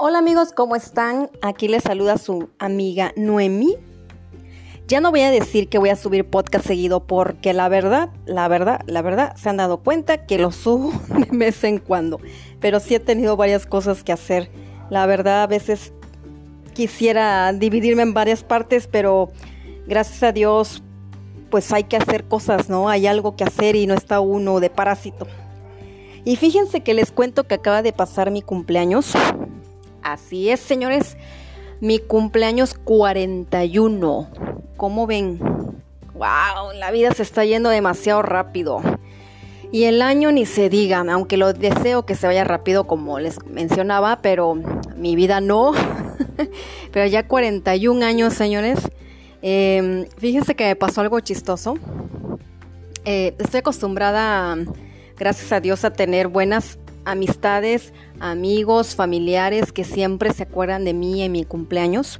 Hola amigos, ¿cómo están? Aquí les saluda su amiga Noemi. Ya no voy a decir que voy a subir podcast seguido porque la verdad, la verdad, la verdad, se han dado cuenta que lo subo de vez en cuando. Pero sí he tenido varias cosas que hacer. La verdad, a veces quisiera dividirme en varias partes, pero gracias a Dios, pues hay que hacer cosas, ¿no? Hay algo que hacer y no está uno de parásito. Y fíjense que les cuento que acaba de pasar mi cumpleaños. Así es, señores. Mi cumpleaños 41. ¿Cómo ven? ¡Wow! La vida se está yendo demasiado rápido. Y el año ni se diga, aunque lo deseo que se vaya rápido como les mencionaba, pero mi vida no. pero ya 41 años, señores. Em, fíjense que me pasó algo chistoso. Eh, estoy acostumbrada, gracias a Dios, a tener buenas amistades, amigos, familiares que siempre se acuerdan de mí en mi cumpleaños.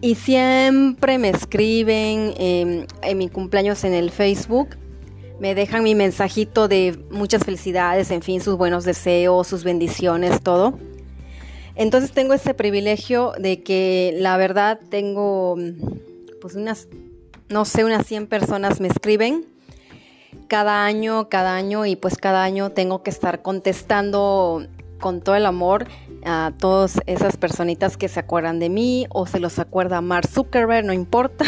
Y siempre me escriben em, en mi cumpleaños en el Facebook. Me dejan mi mensajito de muchas felicidades, en fin, sus buenos deseos, sus bendiciones, todo. Entonces tengo ese privilegio de que la verdad tengo pues unas, no sé, unas 100 personas me escriben cada año, cada año y pues cada año tengo que estar contestando con todo el amor a todas esas personitas que se acuerdan de mí o se los acuerda Mark Zuckerberg, no importa.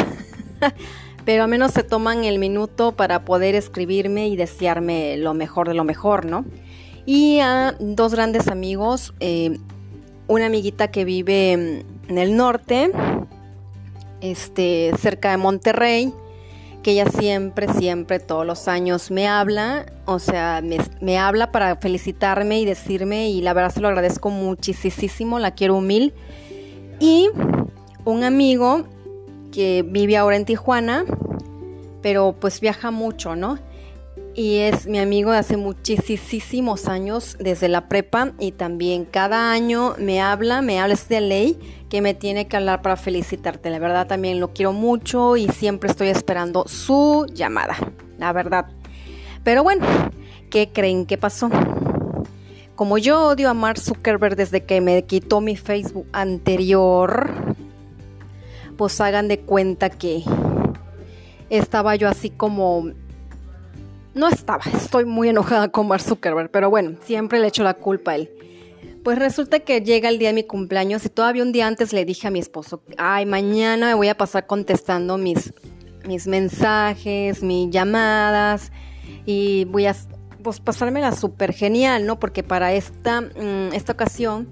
Pero al menos se toman el minuto para poder escribirme y desearme lo mejor de lo mejor, ¿no? Y a dos grandes amigos, eh, una amiguita que vive en el norte, este, cerca de Monterrey, que ella siempre, siempre, todos los años me habla, o sea, me, habla para felicitarme y decirme, y la verdad se lo agradezco muchísimo, la quiero humil. Y un amigo que vive ahora en Tijuana, pero pues viaja mucho, ¿no? Y es mi amigo de hace muchísimos años, desde la prepa, y también cada año me habla, me habla de ley que me tiene que hablar para felicitarte. La verdad también lo quiero mucho y siempre estoy esperando su llamada, la verdad. Pero bueno, ¿qué creen que pasó? Como yo odio a Mark Zuckerberg desde que me quitó mi Facebook anterior, pues hagan de cuenta que estaba yo así como... No estaba, estoy muy enojada con Mark Zuckerberg, pero bueno, siempre le echo la culpa a él. Pues resulta que llega el día de mi cumpleaños y todavía un día antes le dije a mi esposo, ay, mañana me voy a pasar contestando mis, mis mensajes, mis llamadas y voy a pues, pasármela súper genial, ¿no? Porque para esta, mm, esta ocasión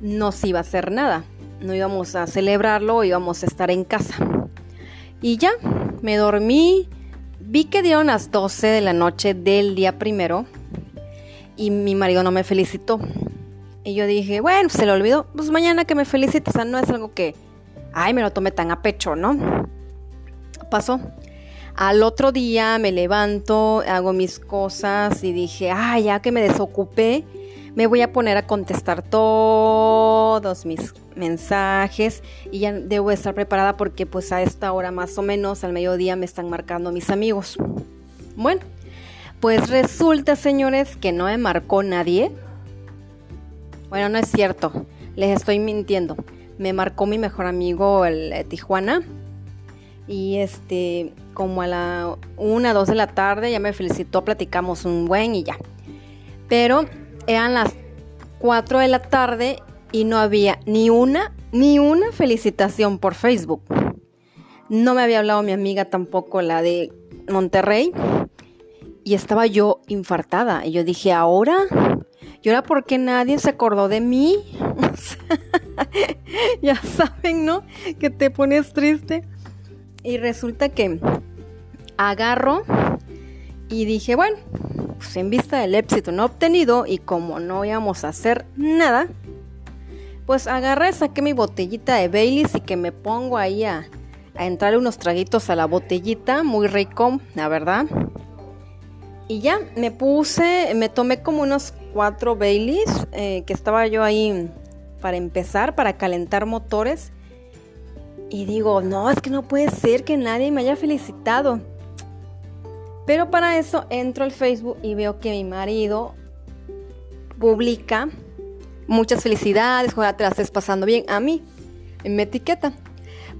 no se iba a hacer nada, no íbamos a celebrarlo, íbamos a estar en casa. Y ya, me dormí, vi que dieron las 12 de la noche del día primero y mi marido no me felicitó. Y yo dije, bueno, se le olvidó, pues mañana que me felicite, o sea, no es algo que, ay, me lo tome tan a pecho, ¿no? Pasó. Al otro día me levanto, hago mis cosas y dije, ay, ya que me desocupé, me voy a poner a contestar todos mis mensajes y ya debo estar preparada porque pues a esta hora más o menos al mediodía me están marcando mis amigos. Bueno, pues resulta señores que no me marcó nadie, bueno, no es cierto, les estoy mintiendo. Me marcó mi mejor amigo el de Tijuana y este como a la una, dos de la tarde ya me felicitó, platicamos un buen y ya. Pero eran las 4 de la tarde y no había ni una, ni una felicitación por Facebook. No me había hablado mi amiga tampoco, la de Monterrey. Y estaba yo infartada. Y yo dije, ¿ahora? ¿Y ahora por qué nadie se acordó de mí? ya saben, ¿no? Que te pones triste. Y resulta que agarro y dije, bueno, pues en vista del éxito no obtenido y como no íbamos a hacer nada, pues agarré, saqué mi botellita de Baileys y que me pongo ahí a, a entrar unos traguitos a la botellita, muy rico, la verdad. Y ya me puse, me tomé como unos cuatro Baileys eh, que estaba yo ahí para empezar, para calentar motores. Y digo, no, es que no puede ser que nadie me haya felicitado. Pero para eso entro al Facebook y veo que mi marido publica muchas felicidades, ojalá te la estés pasando bien. A mí, en mi etiqueta.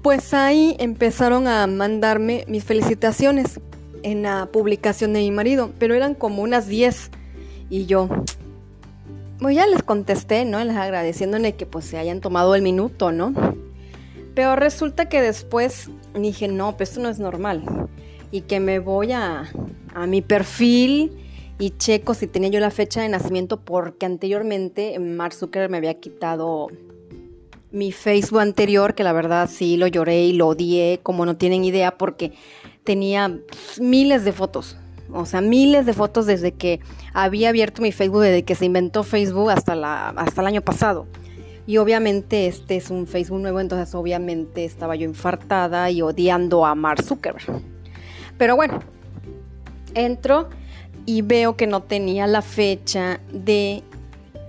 Pues ahí empezaron a mandarme mis felicitaciones en la publicación de mi marido, pero eran como unas 10 y yo, pues ya les contesté, ¿no? Les agradeciéndole que pues se hayan tomado el minuto, ¿no? Pero resulta que después dije, no, pues esto no es normal. Y que me voy a, a mi perfil y checo si tenía yo la fecha de nacimiento porque anteriormente Mark Zuckerberg me había quitado mi Facebook anterior, que la verdad sí lo lloré y lo odié, como no tienen idea, porque tenía miles de fotos. O sea, miles de fotos desde que había abierto mi Facebook, desde que se inventó Facebook hasta, la, hasta el año pasado. Y obviamente este es un Facebook nuevo, entonces obviamente estaba yo infartada y odiando a Mark Zuckerberg. Pero bueno, entro y veo que no tenía la fecha de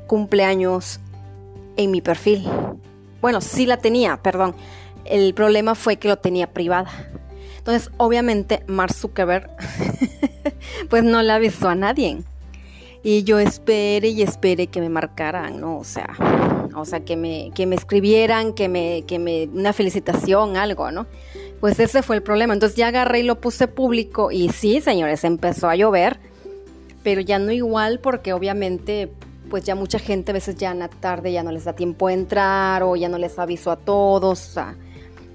cumpleaños en mi perfil. Bueno, sí la tenía, perdón. El problema fue que lo tenía privada. Entonces, obviamente, Mark Zuckerberg, pues no la avisó a nadie. Y yo esperé y esperé que me marcaran, ¿no? O sea, o sea, que me, que me escribieran, que me, que me, una felicitación, algo, ¿no? Pues ese fue el problema. Entonces ya agarré y lo puse público y sí, señores, empezó a llover, pero ya no igual porque obviamente pues ya mucha gente a veces ya en la tarde ya no les da tiempo de entrar o ya no les aviso a todos.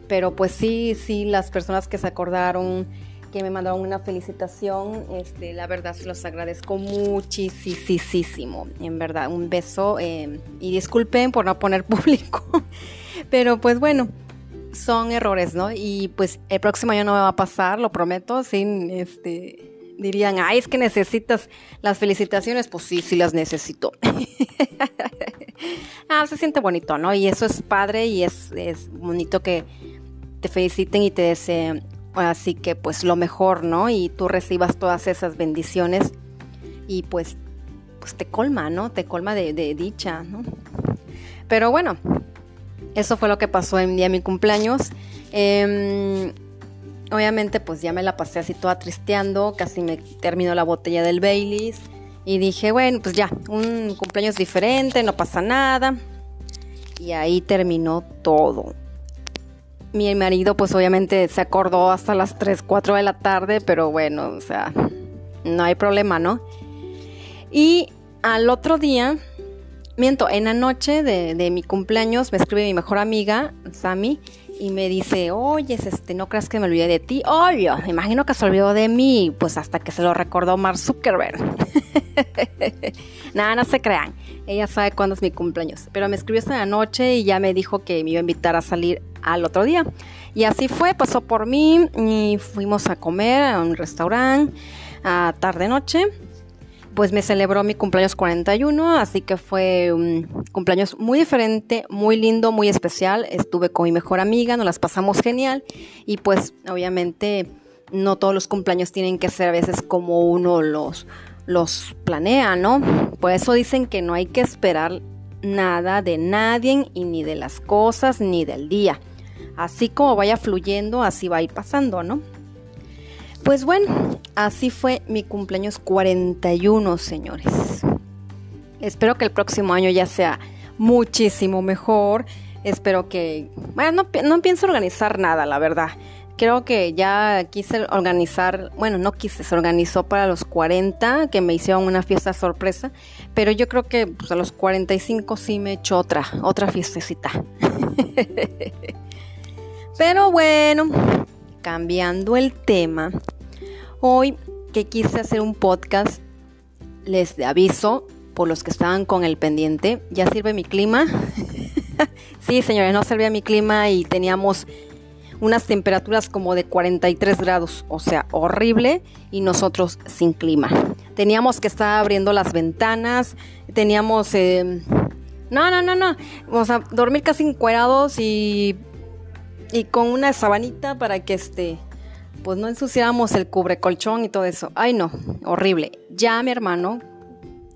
pero pues sí, sí, las personas que se acordaron, que me mandaron una felicitación, este, la verdad se los agradezco muchísimo. En verdad, un beso eh, y disculpen por no poner público. pero pues bueno, son errores, ¿no? Y pues el próximo año no me va a pasar, lo prometo, sin este dirían, ay, es que necesitas las felicitaciones. Pues sí, sí las necesito. ah, se siente bonito, ¿no? Y eso es padre y es, es bonito que te feliciten y te deseen. Así que pues lo mejor, ¿no? Y tú recibas todas esas bendiciones y pues, pues te colma, ¿no? Te colma de, dicha, ¿no? Pero bueno, eso fue lo que pasó en día de mi cumpleaños. Eh, Obviamente pues ya me la pasé así toda tristeando, casi me terminó la botella del Baileys y dije, bueno, pues ya, un cumpleaños diferente, no pasa nada. Y ahí terminó todo. Mi marido pues obviamente se acordó hasta las 3, 4 de la tarde, pero bueno, o sea, no hay problema, ¿no? Y al otro día, miento, en la noche de, mi cumpleaños me escribe mi mejor amiga, Sammy, y me dice, oye, este, no creas que me olvidé de ti. Obvio, me imagino que se olvidó de mí, pues hasta que se lo recordó Mark Zuckerberg. Nada, no se crean. Ella sabe cuándo es mi cumpleaños. Pero me escribió esta noche y ya me dijo que me iba a invitar a salir al otro día. Y así fue, pasó por mí y fuimos a comer a un restaurante a tarde-noche pues me celebró mi cumpleaños 41, así que fue un cumpleaños muy diferente, muy lindo, muy especial. Estuve con mi mejor amiga, nos las pasamos genial y pues obviamente no todos los cumpleaños tienen que ser a veces como uno los, los planea, ¿no? Por eso dicen que no hay que esperar nada de nadie y ni de las cosas ni del día. Así como vaya fluyendo, así va a ir pasando, ¿no? Pues bueno, así fue mi cumpleaños 41, señores. Espero que el próximo año ya sea muchísimo mejor. Espero que... Bueno, no, pienso organizar nada, la verdad. Creo que ya quise organizar, bueno, no quise, se organizó para los 40, que me hicieron una fiesta sorpresa, pero yo creo que pues, a los 45 sí me hecho otra, otra fiestecita. pero bueno, cambiando el tema, hoy que quise hacer un podcast, les aviso por los que estaban con el pendiente, ya sirve mi clima. sí, señores, no servía mi clima y teníamos unas temperaturas como de 43 grados, o sea, horrible, y nosotros sin clima. Teníamos que estar abriendo las ventanas, teníamos... Eh, no, no, no, no. O sea, dormir casi encuerados y, y con una sabanita para que este pues no ensuciáramos el cubrecolchón y todo eso. Ay, no, horrible. Ya mi hermano,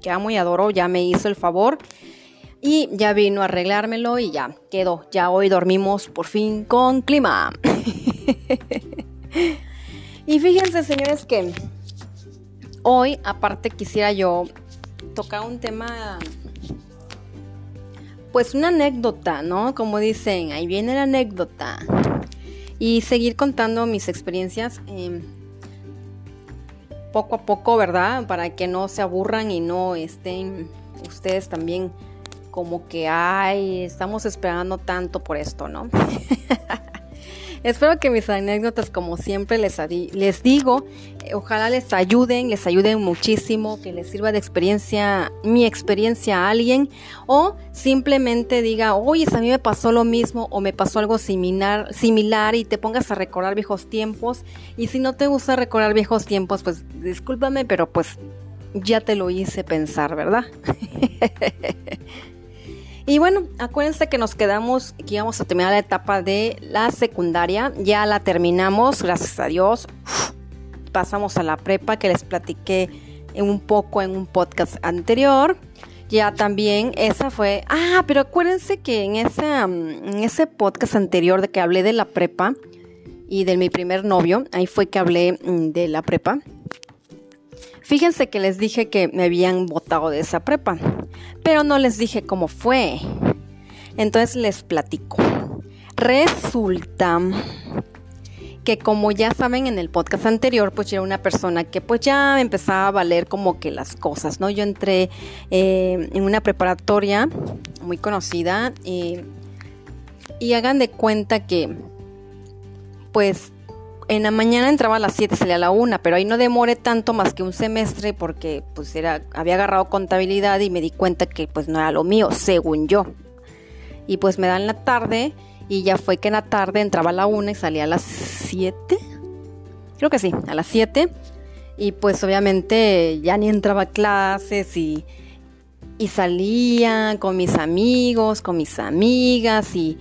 que amo y adoro, ya me hizo el favor y ya vino a arreglármelo y ya quedó. Ya hoy dormimos por fin con clima. y fíjense, señores, que hoy, aparte, quisiera yo tocar un tema pues una anécdota, ¿no? Como dicen, ahí viene la anécdota. Y seguir contando mis experiencias em, poco a poco, ¿verdad? Para que no se aburran y no estén ustedes también como que, ay, estamos esperando tanto por esto, ¿no? Espero que mis anécdotas, como siempre les, les digo, eh, ojalá les ayuden, les ayuden muchísimo, que les sirva de experiencia, mi experiencia a alguien, o simplemente diga, oye, a mí me pasó lo mismo, o me pasó algo similar, similar, y te pongas a recordar viejos tiempos. Y si no te gusta recordar viejos tiempos, pues discúlpame, pero pues ya te lo hice pensar, ¿verdad? Y bueno, acuérdense que nos quedamos, que íbamos a terminar la etapa de la secundaria. Ya la terminamos, gracias a Dios. Pasamos a la prepa que les platiqué un poco en un podcast anterior. Ya también esa fue... Ah, pero acuérdense que en ese, en ese podcast anterior de que hablé de la prepa y de mi primer novio, ahí fue que hablé mm, de la prepa. Fíjense que les dije que me habían votado de esa prepa, pero no les dije cómo fue. Entonces les platico. Resulta que como ya saben en el podcast anterior, pues yo era una persona que pues ya empezaba a valer como que las cosas, ¿no? Yo entré eh, en una preparatoria muy conocida y hagan de cuenta que pues en la mañana entraba a las 7, salía a la 1, pero ahí no demoré tanto más que un semestre porque pues era, había agarrado contabilidad y me di cuenta que pues no era lo mío, según yo. Y pues me dan la tarde y ya fue que en la tarde entraba a la 1 y salía a las 7. Creo que sí, a las 7. Y pues obviamente ya ni entraba a clases y, y salía con mis amigos, con mis amigas y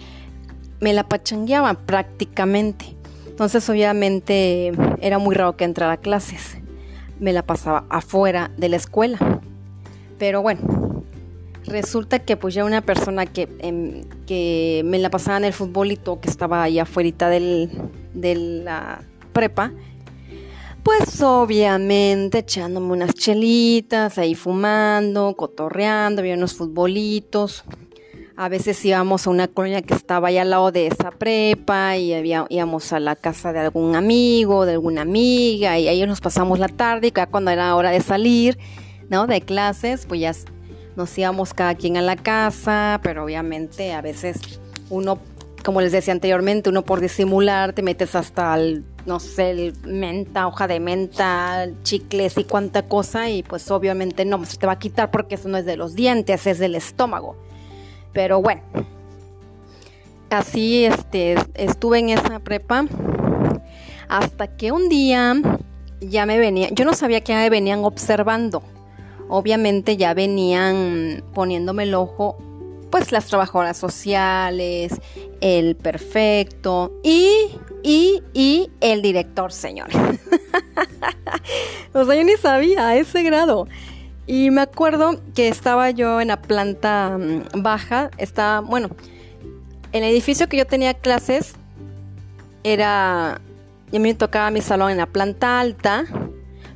me la pachangueaba prácticamente. Entonces obviamente era muy raro que entrara a clases. Me la pasaba afuera de la escuela. Pero bueno, resulta que pues ya una persona que, em, que me la pasaba en el futbolito, que estaba ahí afuera del, de la prepa, pues obviamente echándome unas chelitas, ahí fumando, cotorreando, había unos futbolitos. A veces íbamos a una colonia que estaba ahí al lado de esa prepa y íbamos a la casa de algún amigo, de alguna amiga y ahí nos pasamos la tarde y ya cuando era hora de salir, ¿no? De clases, pues ya nos íbamos cada quien a la casa, pero obviamente a veces uno, como les decía anteriormente, uno por disimular te metes hasta el, no sé, el menta, hoja de menta, chicles y cuánta cosa y pues obviamente no, se te va a quitar porque eso no es de los dientes, es del estómago. Pero bueno, así este, estuve en esa prepa hasta que un día ya me venía, yo no sabía que me venían observando. Obviamente ya venían poniéndome el ojo, pues las trabajadoras sociales, el perfecto y, y, y el director, señores. o sea, yo ni sabía a ese grado. Y me acuerdo que estaba yo en la planta mm, baja, estaba, bueno, en el edificio que yo tenía clases era, a mí me tocaba mi salón en la planta alta,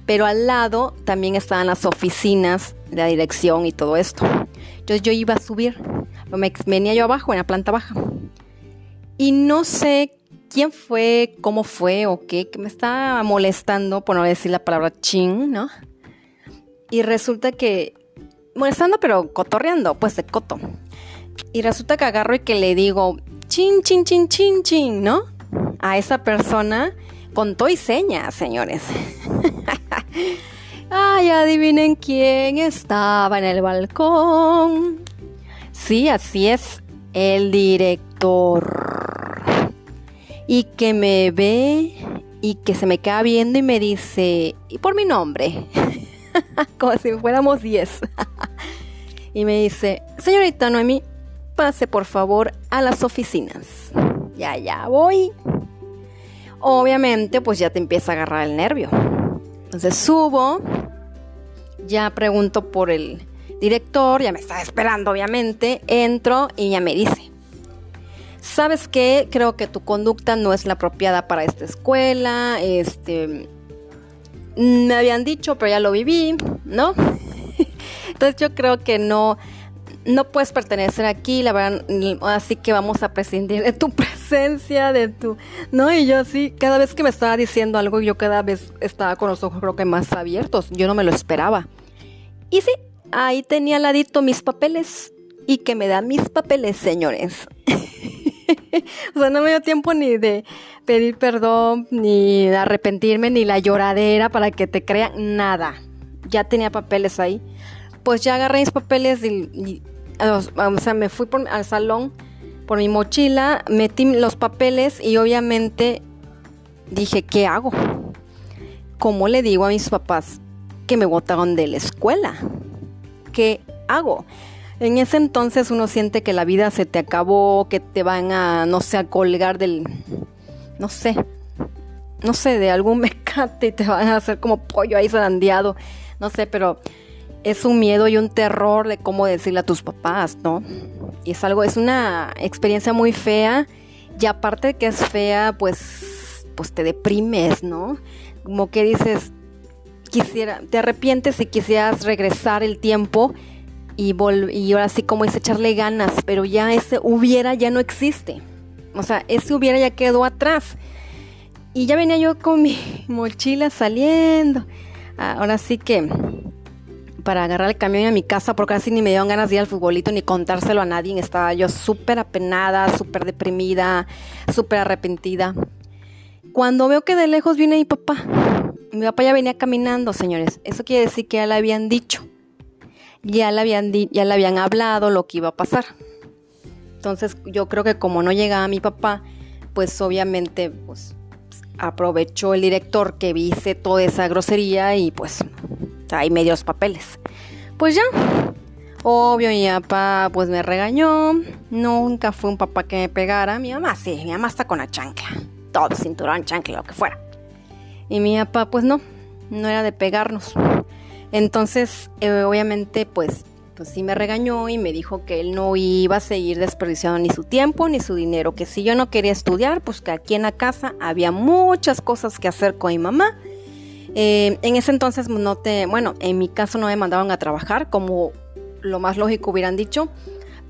pero al lado también estaban las oficinas de la dirección y todo esto. Entonces yo iba a subir, me venía yo abajo en la planta baja. Y no sé quién fue, cómo fue o qué, que me estaba molestando, por no decir la palabra ching, ¿no? Y resulta que, molestando pero cotorreando, pues de coto. Y resulta que agarro y que le digo, chin, chin, chin, chin, chin, ¿no? A esa persona con y señas, señores. Ay, adivinen quién estaba en el balcón. Sí, así es, el director. Y que me ve y que se me queda viendo y me dice, ¿y por mi nombre? como si fuéramos 10. y me dice, señorita Noemi, pase por favor a las oficinas. Ya, ya voy. Obviamente, pues ya te empieza a agarrar el nervio. Entonces subo, ya pregunto por el director, ya me está esperando, obviamente. Entro y ya me dice, ¿sabes qué? Creo que tu conducta no es la apropiada para esta escuela. Este, me habían dicho, pero ya lo viví, ¿no? Entonces yo creo que no, no puedes pertenecer aquí, la verdad, así que vamos a prescindir de tu presencia, de tu... No, y yo así, cada vez que me estaba diciendo algo, yo cada vez estaba con los ojos creo que más abiertos, yo no me lo esperaba. Y sí, ahí tenía al ladito mis papeles, y que me da mis papeles, señores. o sea, no me dio tiempo ni de pedir perdón, ni de arrepentirme, ni la lloradera para que te crean, nada. Ya tenía papeles ahí. Pues ya agarré mis papeles y, o sea, me fui al salón por mi mochila, metí los papeles y obviamente dije, ¿qué hago? ¿Cómo le digo a mis papás que me botaron de la escuela? ¿Qué hago? En ese entonces uno siente que la vida se te acabó, que te van a, no sé, a colgar del, no sé, no sé, de algún mecate y te van a hacer como pollo ahí zarandeado, no sé, pero es un miedo y un terror de cómo decirle a tus papás, ¿no? Y es algo, es una experiencia muy fea y aparte de que es fea, pues, pues te deprimes, ¿no? Como que dices, quisiera, te arrepientes si quisieras regresar el tiempo y, y ahora sí como es echarle ganas, pero ya ese hubiera ya no existe. O sea, ese hubiera ya quedó atrás. Y ya venía yo con mi mochila saliendo. Ahora sí que para agarrar el camión a mi casa porque así ni me dieron ganas de ir al futbolito ni contárselo a nadie. Estaba yo súper apenada, súper deprimida, súper arrepentida. Cuando veo que de lejos viene mi papá, mi papá ya venía caminando, señores. Eso quiere decir que ya le habían dicho ya le habían, ya le habían hablado lo que iba a pasar. Entonces yo creo que como no llegaba mi papá, pues obviamente pues, aprovechó el director que vise toda esa grosería y pues hay medios papeles. Pues ya, obvio mi papá pues me regañó, nunca fue un papá que me pegara, mi mamá sí, mi mamá está con la chancla, todo cinturón, chancla, lo que fuera. Y mi papá pues no, no era de pegarnos. Entonces, eh, obviamente, pues, pues sí me regañó y me dijo que él no iba a seguir desperdiciando ni su tiempo ni su dinero, que si yo no quería estudiar, pues que aquí en la casa había muchas cosas que hacer con mi mamá. Eh, en ese entonces pues, no te, bueno, en mi caso no me mandaban a trabajar, como lo más lógico hubieran dicho,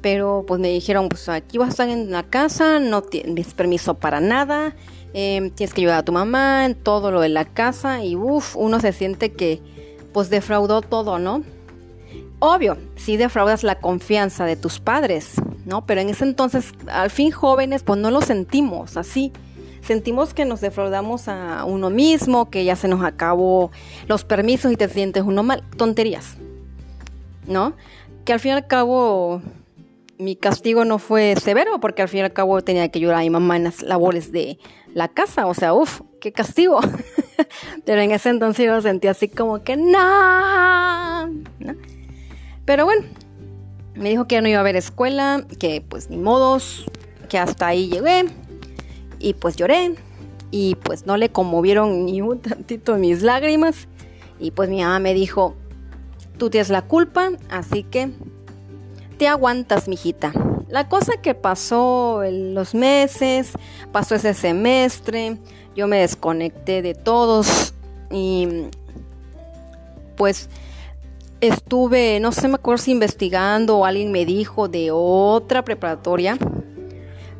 pero pues me dijeron, pues aquí vas a estar en la casa, no tienes permiso para nada, eh, tienes que ayudar a tu mamá en todo lo de la casa y uff, uno se siente que pues defraudó todo, ¿no? Obvio, sí defraudas la confianza de tus padres, ¿no? Pero en ese entonces, al fin jóvenes, pues no lo sentimos así. Sentimos que nos defraudamos a uno mismo, que ya se nos acabó los permisos y te sientes uno mal. Tonterías, ¿no? Que al fin y al cabo mi castigo no fue severo porque al fin y al cabo tenía que ayudar a mi mamá las labores de la casa. O sea, uff, qué castigo. Pero en ese entonces yo sentí así como que no. Pero bueno, me dijo que ya no iba a haber escuela, que pues ni modos, que hasta ahí llegué. Y pues lloré. Y pues no le conmovieron ni un tantito mis lágrimas. Y pues mi mamá me dijo, tú tienes la culpa, así que te aguantas, mijita. La cosa que pasó en los meses, pasó ese semestre, yo me desconecté de todos y pues estuve, no sé, me acuerdo si investigando o alguien me dijo de otra preparatoria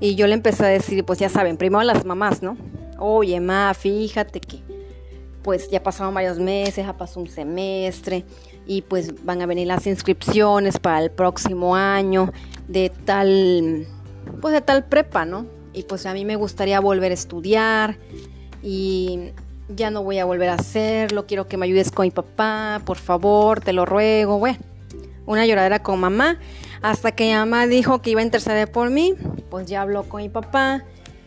y yo le empecé a decir, pues ya saben, primero las mamás, ¿no? Oye, ma, fíjate que pues ya pasaron varios meses, ya pasó un semestre y pues van a venir las inscripciones para el próximo año de tal, pues de tal prepa, ¿no? Y pues a mí me gustaría volver a estudiar y ya no voy a volver a hacerlo, quiero que me ayudes con mi papá, por favor, te lo ruego, bueno, una lloradera con mamá, hasta que mi mamá dijo que iba a interceder por mí, pues ya habló con mi papá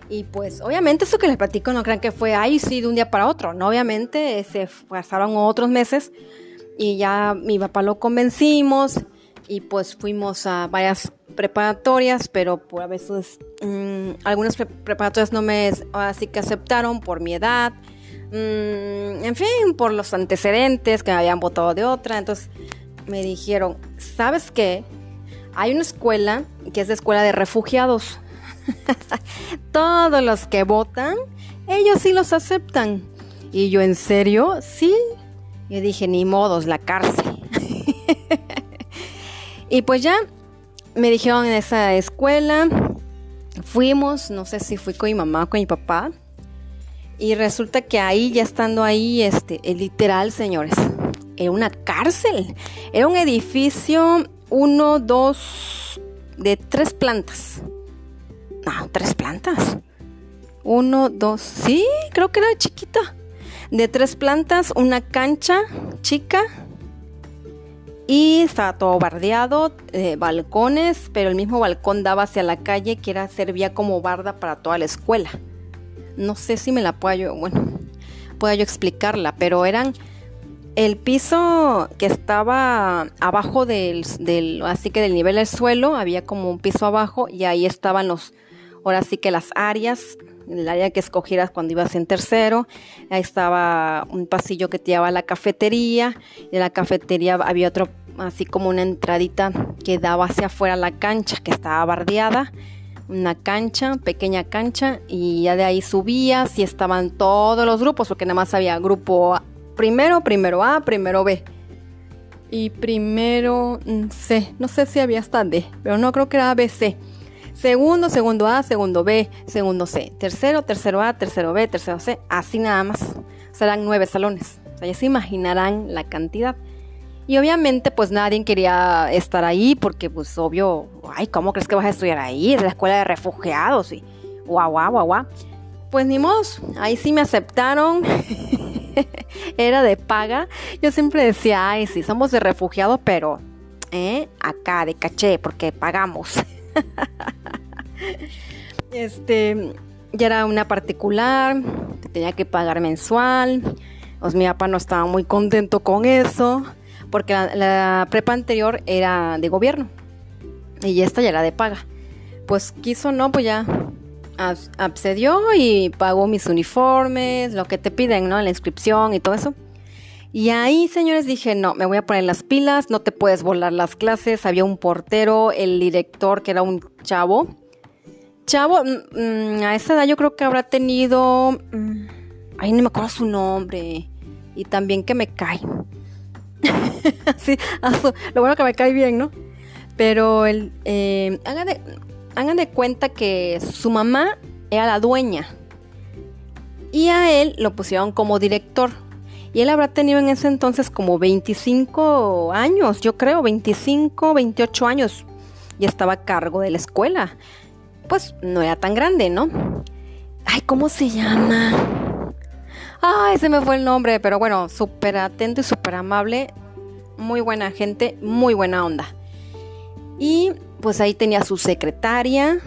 y pues obviamente eso que les platico no crean que fue ahí sí de un día para otro, no, obviamente se pasaron otros meses y ya mi papá lo convencimos y pues fuimos a varias preparatorias, pero por a veces mm, algunas preparatorias no me así que aceptaron por mi edad, mm, en fin, por los antecedentes que me habían votado de otra, entonces me dijeron, ¿sabes qué? Hay una escuela que es de escuela de refugiados. Todos los que votan, ellos sí los aceptan. Y yo, ¿en serio? Sí, yo dije, ni modos, la cárcel. y pues ya me dijeron en esa escuela, fuimos, no sé si fui con mi mamá o con mi papá, y resulta que ahí, ya estando ahí, este, literal, señores, era una cárcel, era un edificio, uno, dos, de tres plantas. No, tres plantas. Uno, dos, sí, creo que era chiquita. De tres plantas, una cancha chica, y estaba todo bardeado, eh, balcones, pero el mismo balcón daba hacia la calle que era, servía como barda para toda la escuela. No sé si me la puedo yo, bueno, puedo yo explicarla, pero eran el piso que estaba abajo del, del, así que del nivel del suelo, había como un piso abajo y ahí estaban los, ahora sí que las áreas el área que escogieras cuando ibas en tercero. Ahí estaba un pasillo que te llevaba a la cafetería. Y en la cafetería había otro, así como una entradita que daba hacia afuera la cancha, que estaba bardeada. Una cancha, pequeña cancha, y ya de ahí subías y estaban todos los grupos, porque nada más había grupo primero, primero A, primero B. Y primero C, no sé si había hasta D, pero no creo que era ABC. Segundo, segundo A, segundo B, segundo C. Tercero, tercero A, tercero B, tercero C. Así nada más. Serán nueve salones. O sea, ya se imaginarán la cantidad. Y obviamente pues nadie quería estar ahí porque pues obvio, ay, ¿cómo crees que vas a estudiar ahí? Es la escuela de refugiados y guau, guau, guau, guau. Pues ni modo, ahí sí me aceptaron. Era de paga. Yo siempre decía, ay, sí, somos de refugiados, pero ¿eh? acá de caché porque pagamos. este, ya era una particular, tenía que pagar mensual. Pues mi papá no estaba muy contento con eso, porque la, prepa anterior era de gobierno y esta ya era de paga. Pues quiso, no, pues ya accedió y pagó mis uniformes, lo que te piden, ¿no? La inscripción y todo eso. Y ahí, señores, dije, no, me voy a poner las pilas, no te puedes volar las clases. Había un portero, el director, que era un chavo. Chavo, mm, mm, a esa edad yo creo que habrá tenido... Mm, ay, no me acuerdo su nombre. Y también que me cae. sí, lo bueno que me cae bien, ¿no? Pero el, eh, hagan, de, hagan de cuenta que su mamá era la dueña. Y a él lo pusieron como director y él habrá tenido en ese entonces como 25 años, yo creo, 25, 28 años. Y estaba a cargo de la escuela. Pues no era tan grande, ¿no? Ay, ¿cómo se llama? Ay, se me fue el nombre, pero bueno, súper atento y súper amable. Muy buena gente, muy buena onda. Y pues ahí tenía su secretaria,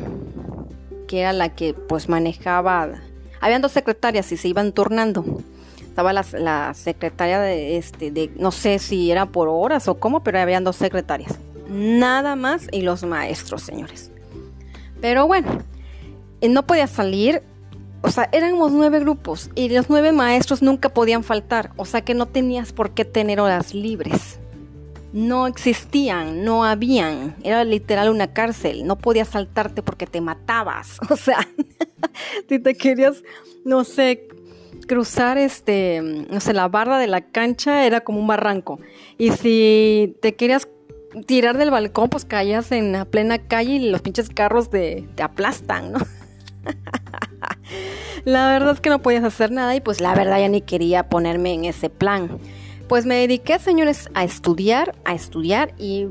que era la que pues manejaba. Habían dos secretarias y se iban turnando estaba la, secretaria de este de no sé si era por horas o cómo, pero habían dos secretarias. Nada más y los maestros, señores. Pero bueno, eh, no podía salir. O sea, éramos nueve grupos y los nueve maestros nunca podían faltar. O sea que no tenías por qué tener horas libres. No existían, no habían. Era literal una cárcel. No podías saltarte porque te matabas. O sea, si te querías, no sé, cruzar este, no sé, la barra de la cancha era como un barranco. Y si te querías tirar del balcón, pues caías en la plena calle y los pinches carros te, te aplastan, ¿no? la verdad es que no podías hacer nada y pues la verdad ya ni quería ponerme en ese plan. Pues me dediqué, señores, a estudiar, a estudiar y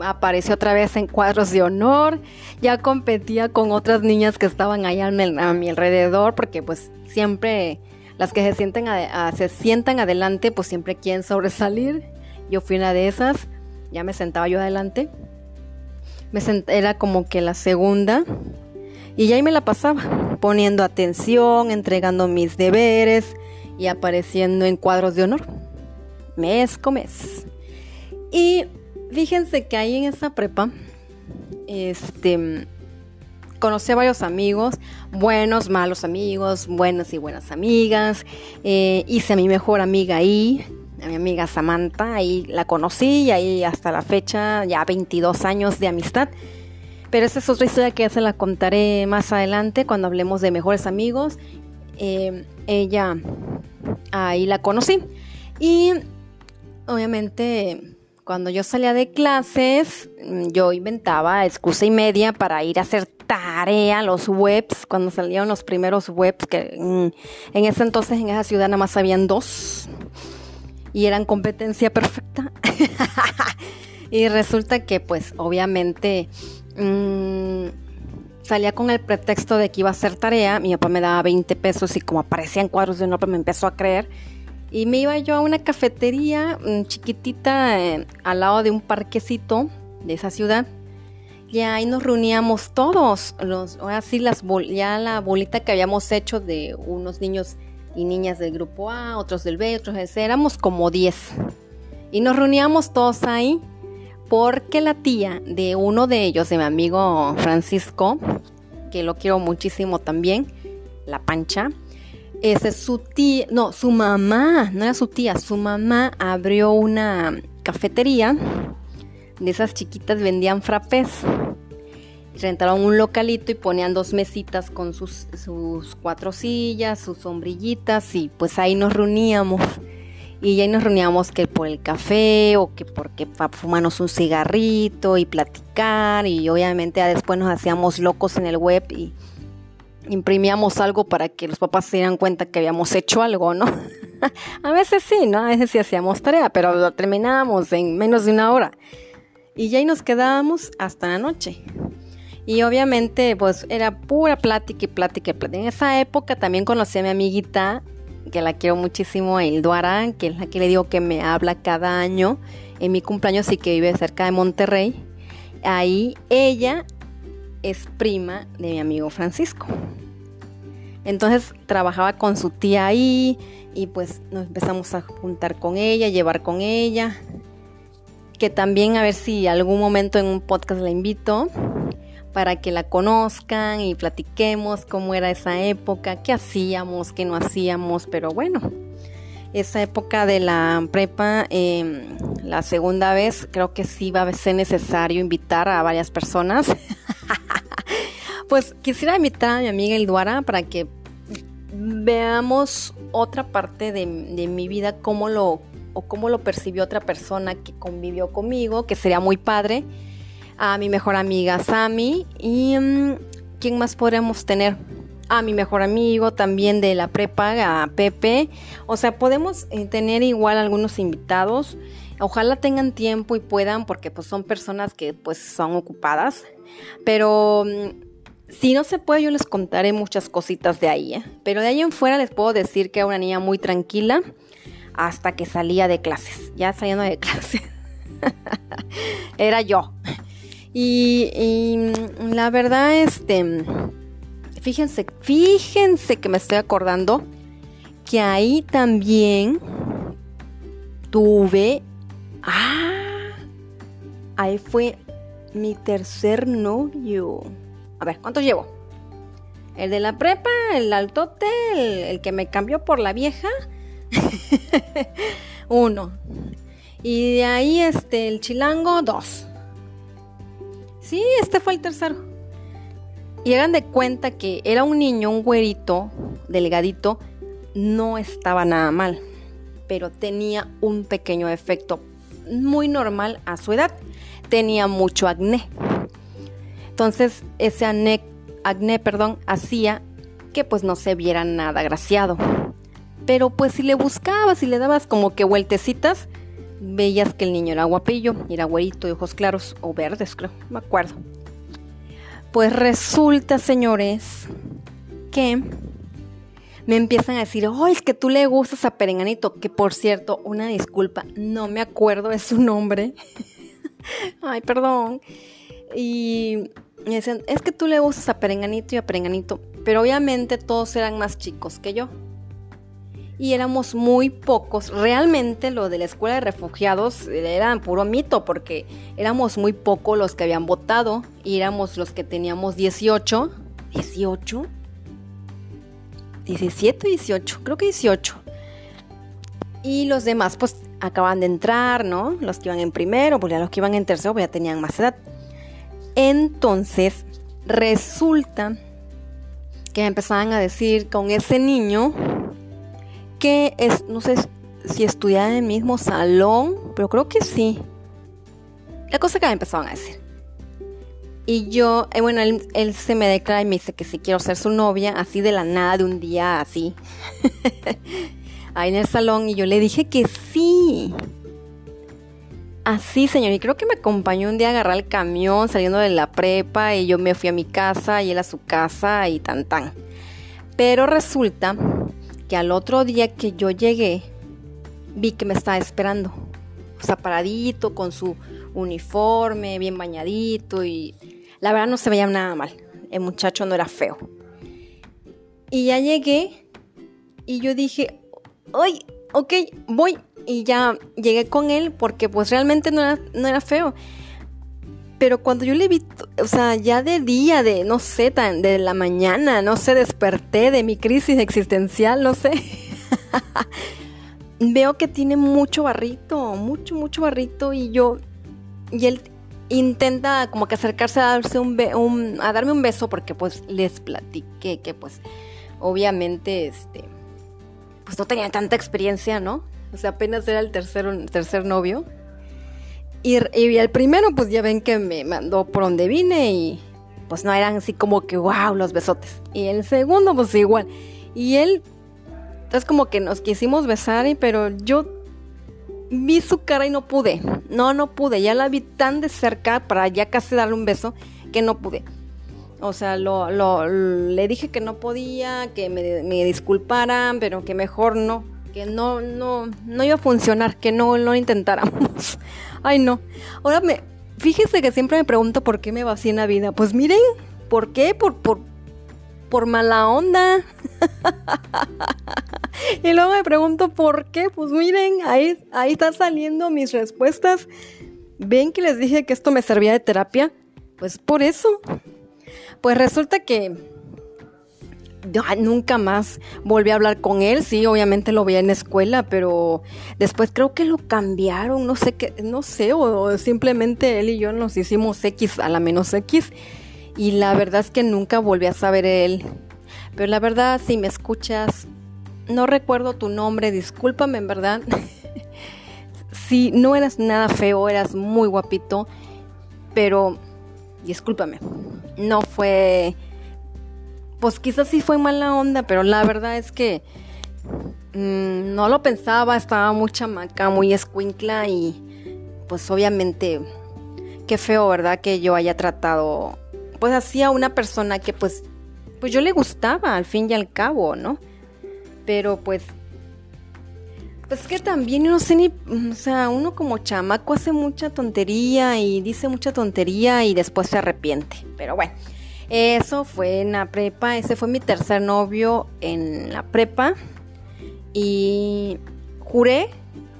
aparecí otra vez en cuadros de honor. Ya competía con otras niñas que estaban allá a mi alrededor porque pues siempre las que se, sienten se sientan adelante, pues siempre quieren sobresalir. Yo fui una de esas, ya me sentaba yo adelante. Me era como que la segunda. Y ya ahí me la pasaba, poniendo atención, entregando mis deberes y apareciendo en cuadros de honor. Mes con mes. Y fíjense que ahí en esa prepa, este, conocí a varios amigos, buenos, malos amigos, buenas y buenas amigas. Eh, hice a mi mejor amiga ahí, a mi amiga Samantha, ahí la conocí y ahí hasta la fecha ya 22 años de amistad. Pero esa es otra historia que ya se la contaré más adelante cuando hablemos de mejores amigos. Eh, ella ahí la conocí y obviamente cuando yo salía de clases, yo inventaba excusa y media para ir a hacer tarea, los webs, cuando salían los primeros webs, que en, en ese entonces en esa ciudad nada más habían dos y eran competencia perfecta. y resulta que pues obviamente mmm, salía con el pretexto de que iba a hacer tarea, mi papá me daba 20 pesos y como aparecían cuadros de honor, me empezó a creer. Y me iba yo a una cafetería mm, chiquitita eh, al lado de un parquecito de esa ciudad. Y ahí nos reuníamos todos, los, así las ya la bolita que habíamos hecho de unos niños y niñas del grupo A, otros del B, otros del C, éramos como 10. Y nos reuníamos todos ahí porque la tía de uno de ellos, de mi amigo Francisco, que lo quiero muchísimo también, la pancha, ese es su tía, no, su mamá, no era su tía, su mamá abrió una cafetería de esas chiquitas, vendían frappés. Rentaron un localito y ponían dos mesitas con sus, sus cuatro sillas, sus sombrillitas y pues ahí nos reuníamos y ya nos reuníamos que por el café o que porque para fumarnos un cigarrito y platicar y obviamente después nos hacíamos locos en el web y imprimíamos algo para que los papás se dieran cuenta que habíamos hecho algo, ¿no? a veces sí, ¿no? A veces sí hacíamos tarea, pero lo terminábamos en menos de una hora. Y ya ahí nos quedábamos hasta la noche. Y obviamente, pues era pura plática y plática y plática. En esa época también conocí a mi amiguita que la quiero muchísimo, a que es la que le digo que me habla cada año en mi cumpleaños y que vive cerca de Monterrey. Ahí ella es prima de mi amigo Francisco. Entonces trabajaba con su tía ahí y pues nos empezamos a juntar con ella, llevar con ella. Que también a ver si algún momento en un podcast la invito para que la conozcan y platiquemos cómo era esa época, qué hacíamos, qué no hacíamos, pero bueno, esa época de la prepa, em, la segunda vez, creo que sí va a ser necesario invitar a varias personas. pues quisiera invitar a mi amiga Elduara para que veamos otra parte de, de mi vida, cómo lo, o cómo lo percibió otra persona que convivió conmigo, que sería muy padre a mi mejor amiga Sami y mm, ¿quién más podremos tener? A mi mejor amigo también de la prepa, a Pepe. O sea, podemos eh, tener igual algunos invitados. Ojalá tengan tiempo y puedan porque pues son personas que pues son ocupadas. Pero mm, si no se puede yo les contaré muchas cositas de ahí. ¿eh? Pero de ahí en fuera les puedo decir que era una niña muy tranquila hasta que salía de clases. Ya saliendo de clases. era yo. Y, la verdad, este, fíjense, fíjense que me estoy acordando que ahí también tuve, ah, ahí fue mi tercer novio. A ver, ¿cuántos llevo? El de la prepa, el altote, el, que me cambió por la vieja. Uno. Y de ahí, este, el chilango, dos. Sí, este fue el tercero. Y hagan de cuenta que era un niño, un güerito, delgadito, no estaba nada mal, pero tenía un pequeño efecto muy normal a su edad. Tenía mucho acné. Entonces, ese acné, acné perdón, hacía que pues no se viera nada agraciado. Pero pues si le buscabas, si le dabas como que vueltecitas, veías que el niño era guapillo, era güerito de ojos claros o verdes, creo, me acuerdo. Pues resulta, señores, que me empiezan a decir, oh, es que tú le gustas a Perenganito, que por cierto, una disculpa, no me acuerdo de su nombre. Ay, perdón. Y me decían, es que tú le gustas a Perenganito y a Perenganito, pero obviamente todos eran más chicos que yo y éramos muy pocos. Realmente lo de la escuela de refugiados era puro mito porque éramos muy pocos los que habían votado y éramos los que teníamos 18. ¿18? 17, 18, creo que 18. Y los demás pues acaban de entrar, ¿no? Los que iban en primero, pues ya los que iban en tercero pues ya tenían más edad. Entonces, resulta que empezaban a decir con ese niño que es, no sé si estudiaba en el mismo salón, pero creo que sí. La cosa que me empezaban a decir. Y yo, eh, bueno, él, se me declara y me dice que si quiero ser su novia, así de la nada, de un día así. Ahí en el salón. Y yo le dije que sí. Así, señor. Y creo que me acompañó un día a agarrar el camión saliendo de la prepa. Y yo me fui a mi casa y él a su casa y tan tan. Pero resulta que al otro día que yo llegué, vi que me estaba esperando. O sea, paradito, con su uniforme, bien bañadito y la verdad no se veía nada mal. El muchacho no era feo. Y ya llegué y yo dije, ¡ay! Ok, voy. Y ya llegué con él porque pues realmente no era, no era feo. Pero cuando yo le vi, o sea, ya de día, de, no sé, tan, de la mañana, no sé, desperté de mi crisis existencial, no sé. Veo que tiene mucho barrito, mucho, mucho barrito y yo, y él intenta como que acercarse a, darse un, a darme un beso porque pues les platiqué que pues obviamente este, pues no tenía tanta experiencia, ¿no? O sea, apenas era el tercer, tercer novio. Y, y el primero, pues ya ven que me mandó por donde vine y pues no eran así como que wow los besotes. Y el segundo, pues igual. Y él, es como que nos quisimos besar, pero yo vi su cara y no pude. No, no pude. Ya la vi tan de cerca para ya casi darle un beso que no pude. O sea, lo, lo, le dije que no podía, que me, me disculparan, pero que mejor no que no, no, no iba a funcionar, que no lo intentáramos. Ay, no. Ahora me, fíjese que siempre me pregunto por qué me va así en la vida. Pues miren, ¿por qué? Por, por, por mala onda. y luego me pregunto por qué. Pues miren, ahí, ahí están saliendo mis respuestas. ¿Ven que les dije que esto me servía de terapia? Pues por eso. Pues resulta que nunca más volví a hablar con él, sí, obviamente lo veía en la escuela, pero después creo que lo cambiaron, no sé qué, no sé, o, simplemente él y yo nos hicimos X a la menos X, y la verdad es que nunca volví a saber él. Pero la verdad, si me escuchas, no recuerdo tu nombre, discúlpame en verdad. si no eras nada feo, eras muy guapito, pero discúlpame, no fue pues quizás sí fue mala onda, pero la verdad es que mm, no lo pensaba, estaba muy chamaca, muy escuincla y pues obviamente qué feo, ¿verdad? Que yo haya tratado pues así a una persona que pues pues yo le gustaba al fin y al cabo, ¿no? Pero pues pues que también no sé ni, o sea, uno como chamaco hace mucha tontería y dice mucha tontería y después se arrepiente. Pero bueno, eso fue en la prepa, ese fue mi tercer novio en la prepa y juré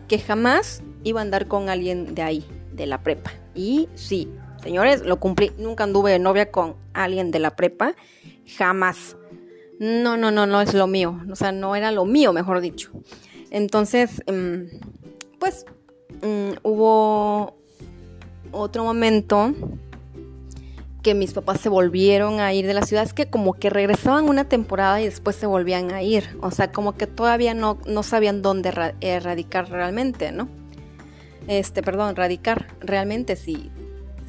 que jamás iba a andar con alguien de ahí, de la prepa. Y sí, señores, lo cumplí. Nunca anduve de novia con alguien de la prepa, jamás. No, no, no, no es lo mío. O sea, no era lo mío, mejor dicho. Entonces, em, pues mm, hubo otro momento que mis papás se volvieron a ir de la ciudad es que como que regresaban una temporada y después se volvían a ir. O sea, como que todavía no, no sabían dónde radicar realmente, ¿no? Este, perdón, radicar realmente si,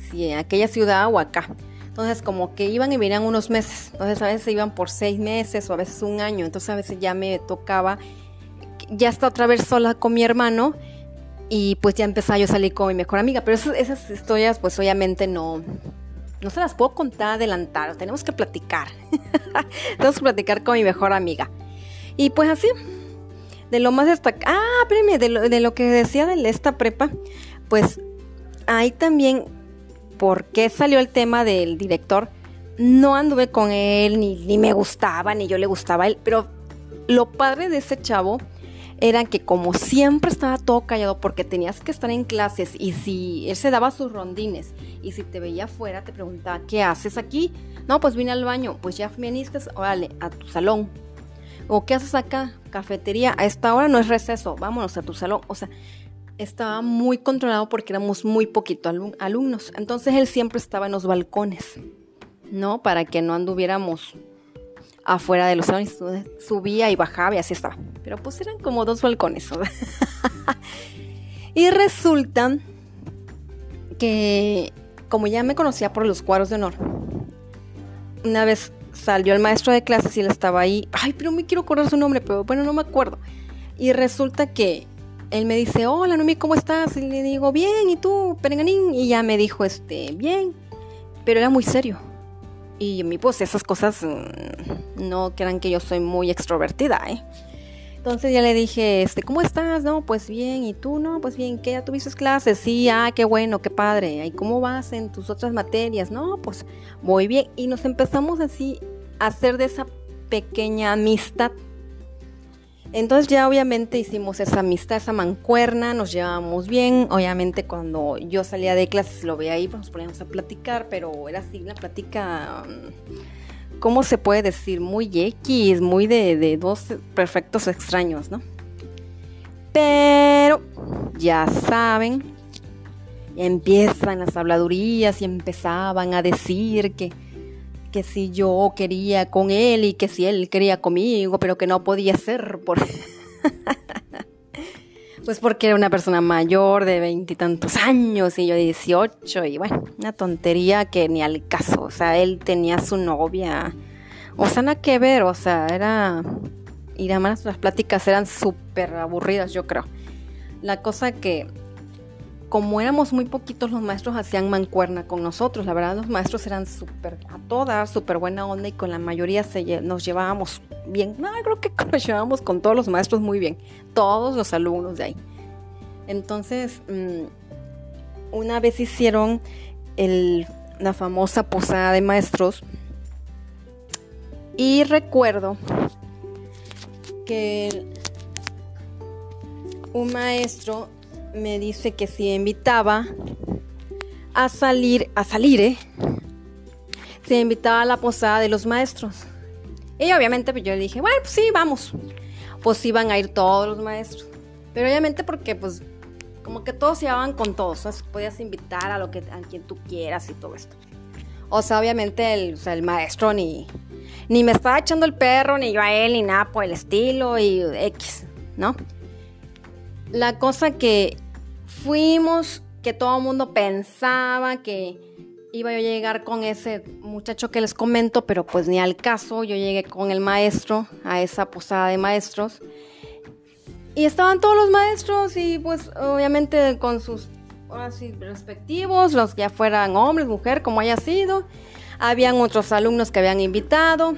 si en aquella ciudad o acá. Entonces como que iban y venían unos meses. Entonces a veces iban por seis meses o a veces un año. Entonces a veces ya me tocaba, ya está otra vez sola con mi hermano y pues ya empezaba yo a salir con mi mejor amiga. Pero esas, esas historias pues obviamente no, no se las puedo contar adelantar, tenemos que platicar. tenemos que platicar con mi mejor amiga. Y pues así, de lo más destacado, ah, espérame, de lo, de lo que decía de esta prepa, pues ahí también, ¿por qué salió el tema del director? No anduve con él, ni, ni me gustaba, ni yo le gustaba a él, pero lo padre de ese chavo era que como siempre estaba todo callado porque tenías que estar en clases y si él se daba sus rondines y si te veía afuera te preguntaba, ¿qué haces aquí? No, pues vine al baño, pues ya viniste, órale, a tu salón. ¿O qué haces acá? Cafetería, a esta hora no es receso, vámonos a tu salón. O sea, estaba muy controlado porque éramos muy poquitos alumnos. Entonces él siempre estaba en los balcones, ¿no? Para que no anduviéramos afuera de los salones, subía y bajaba y así estaba. Pero pues eran como dos balcones. y resulta que como ya me conocía por los cuadros de honor, una vez salió el maestro de clases y él estaba ahí. Ay, pero me quiero acordar su nombre, pero bueno, no me acuerdo. Y resulta que él me dice, hola Nomi, ¿cómo estás? Y le digo, bien, ¿y tú, Perenganín? Y ya me dijo, este, bien, pero era muy serio. Y a mí, pues, esas cosas mm, no crean que yo soy muy extrovertida, ¿eh? Entonces ya le dije, este, ¿cómo estás? No, pues bien, ¿y tú? No, pues bien, ¿qué? ¿Ya tuviste clases? Sí, ah, qué bueno, qué padre. ¿Y cómo vas en tus otras materias? No, pues muy bien. Y nos empezamos así a hacer de esa pequeña amistad. Entonces ya obviamente hicimos esa amistad, esa mancuerna, nos llevábamos bien. Obviamente cuando yo salía de clases lo veía ahí, pues nos poníamos a platicar, pero era así una plática... ¿cómo se puede decir? Muy X, muy de, dos perfectos extraños, ¿no? Pero ya saben, empiezan las habladurías y empezaban a decir que, que si yo quería con él y que si él quería conmigo, pero que no podía ser por... Pues porque era una persona mayor de veintitantos años y yo de 18 y bueno, una tontería que ni al caso, o sea, él tenía su novia, o sea, nada que ver, o sea, era... Y además las pláticas eran súper aburridas, yo creo. La cosa que, como éramos muy poquitos, los maestros hacían mancuerna con nosotros. La verdad, los maestros eran súper, a todas, súper buena onda y con la mayoría se, nos llevábamos bien. No, creo que nos llevábamos con todos los maestros muy bien. Todos los alumnos de ahí. Entonces, mm, una vez hicieron la famosa posada de maestros y recuerdo que un maestro me dice que si invitaba a salir, a salir, ¿eh? Se invitaba a la posada de los maestros. Y obviamente pues yo le dije, bueno, pues sí, vamos. Pues iban a ir todos los maestros. Pero obviamente porque pues como que todos se llevaban con todos. O sea, podías invitar a lo que a quien tú quieras y todo esto. O sea, obviamente el, el maestro ni, ni me estaba echando el perro, ni yo a él, ni nada por el estilo y X, ¿no? La cosa que fuimos, que todo el mundo pensaba que iba yo a llegar con ese muchacho que les comento, pero pues ni al caso, yo llegué con el maestro a esa posada de maestros. Y estaban todos los maestros y pues obviamente con sus respectivos, los que ya fueran hombres, mujer, como haya sido. Habían otros alumnos que habían invitado,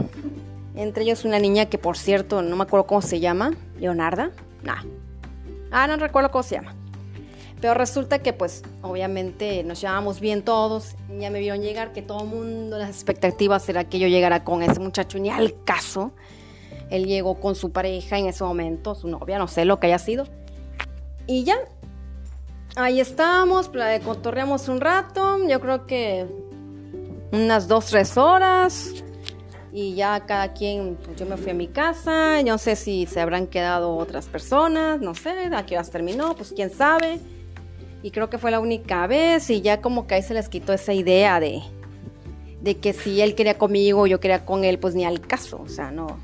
entre ellos una niña que por cierto no me acuerdo cómo se llama, Leonarda. Nah. Ah, no recuerdo cómo se llama. Pero resulta que pues obviamente nos llevábamos bien todos, ya me vieron llegar, que todo el mundo, las expectativas era que yo llegara con ese muchacho, ni al caso. Él llegó con su pareja en ese momento, su novia, no sé lo que haya sido. Y ya, ahí estábamos, cotorreamos un rato, yo creo que unas dos, tres horas y ya cada quien, pues yo me fui a mi casa, no sé si se habrán quedado otras personas, no sé, a qué horas terminó, pues quién sabe. Y creo que fue la única vez y ya como que ahí se les quitó esa idea de, de que si él quería conmigo, yo quería con él, pues ni al caso, o sea, no,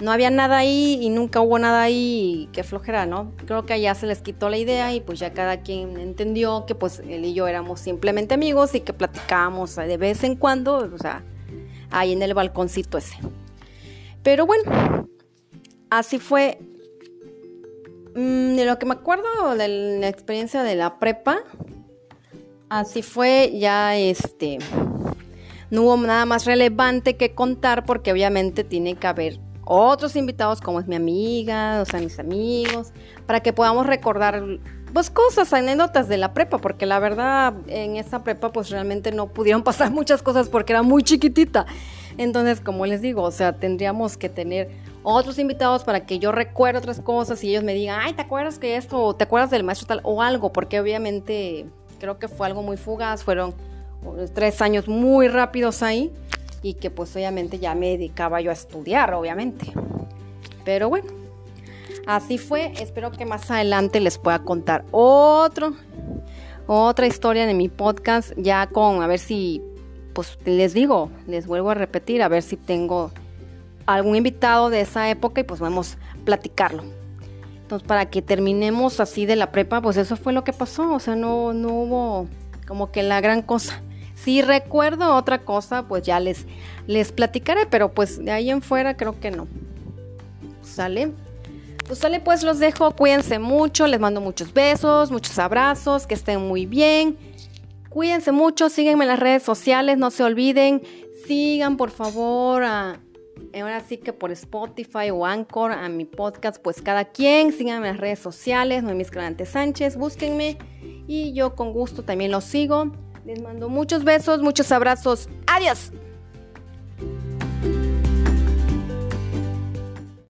no había nada ahí y nunca hubo nada ahí, qué flojera, ¿no? Creo que allá se les quitó la idea y pues ya cada quien entendió que pues él y yo éramos simplemente amigos y que platicábamos de vez en cuando, o sea, ahí en el balconcito ese. Pero bueno, así fue. Mm, de lo que me acuerdo de la experiencia de la prepa, así fue ya este no hubo nada más relevante que contar porque obviamente tiene que haber otros invitados como es mi amiga, o sea, mis amigos, para que podamos recordar pues cosas, anécdotas de la prepa, porque la verdad en esa prepa pues realmente no pudieron pasar muchas cosas porque era muy chiquitita. Entonces, como les digo, o sea, tendríamos que tener otros invitados para que yo recuerde otras cosas y ellos me digan, ay, ¿te acuerdas que esto? ¿Te acuerdas del maestro tal? O algo, porque obviamente creo que fue algo muy fugaz, fueron tres años muy rápidos ahí y que pues obviamente ya me dedicaba yo a estudiar, obviamente. Pero bueno, así fue. Espero que más adelante les pueda contar otro, otra historia de mi podcast, ya con, a ver si, pues les digo, les vuelvo a repetir, a ver si tengo algún invitado de esa época y pues vamos a platicarlo. Entonces, para que terminemos así de la prepa, pues eso fue lo que pasó. O sea, no, no hubo como que la gran cosa. Si recuerdo otra cosa, pues ya les, les platicaré, pero pues de ahí en fuera creo que no. ¿Sale? Pues sale, pues los dejo. Cuídense mucho, les mando muchos besos, muchos abrazos, que estén muy bien. Cuídense mucho, síguenme en las redes sociales, no se olviden. Sigan por favor a ahora sí que por Spotify o Anchor a mi podcast, pues cada quien, síganme en las redes sociales, Noemí Escalante Sánchez, búsquenme y yo con gusto también los sigo. Les mando muchos besos, muchos abrazos. Adiós.